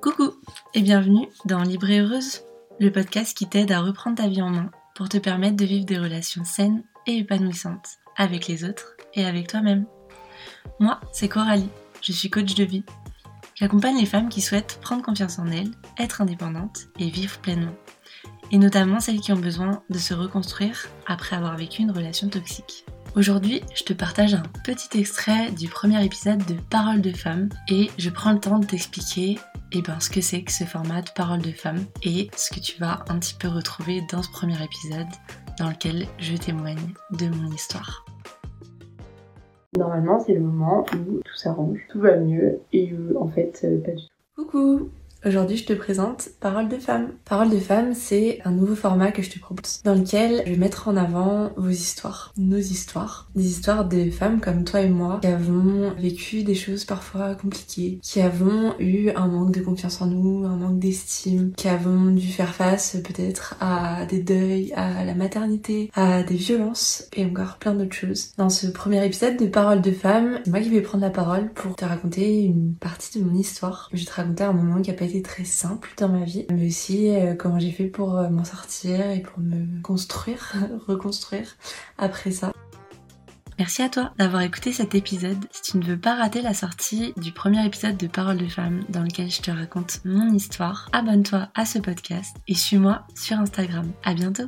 Coucou et bienvenue dans Libre Heureuse, le podcast qui t'aide à reprendre ta vie en main pour te permettre de vivre des relations saines et épanouissantes avec les autres et avec toi-même. Moi, c'est Coralie, je suis coach de vie. J'accompagne les femmes qui souhaitent prendre confiance en elles, être indépendantes et vivre pleinement. Et notamment celles qui ont besoin de se reconstruire après avoir vécu une relation toxique. Aujourd'hui, je te partage un petit extrait du premier épisode de Parole de femme et je prends le temps de t'expliquer eh ben, ce que c'est que ce format de Parole de femme et ce que tu vas un petit peu retrouver dans ce premier épisode dans lequel je témoigne de mon histoire. Normalement, c'est le moment où tout s'arrange, tout va mieux et en fait, euh, pas du tout. Coucou Aujourd'hui, je te présente Parole de femme. Parole de femme, c'est un nouveau format que je te propose dans lequel je vais mettre en avant vos histoires, nos histoires, des histoires de femmes comme toi et moi qui avons vécu des choses parfois compliquées, qui avons eu un manque de confiance en nous, un manque d'estime, qui avons dû faire face peut-être à des deuils, à la maternité, à des violences et encore plein d'autres choses. Dans ce premier épisode de Parole de femme, c'est moi qui vais prendre la parole pour te raconter une partie de mon histoire. Je vais te raconter un moment qui a pas très simple dans ma vie, mais aussi euh, comment j'ai fait pour euh, m'en sortir et pour me construire, reconstruire après ça. Merci à toi d'avoir écouté cet épisode. Si tu ne veux pas rater la sortie du premier épisode de Parole de femme dans lequel je te raconte mon histoire, abonne-toi à ce podcast et suis-moi sur Instagram. À bientôt!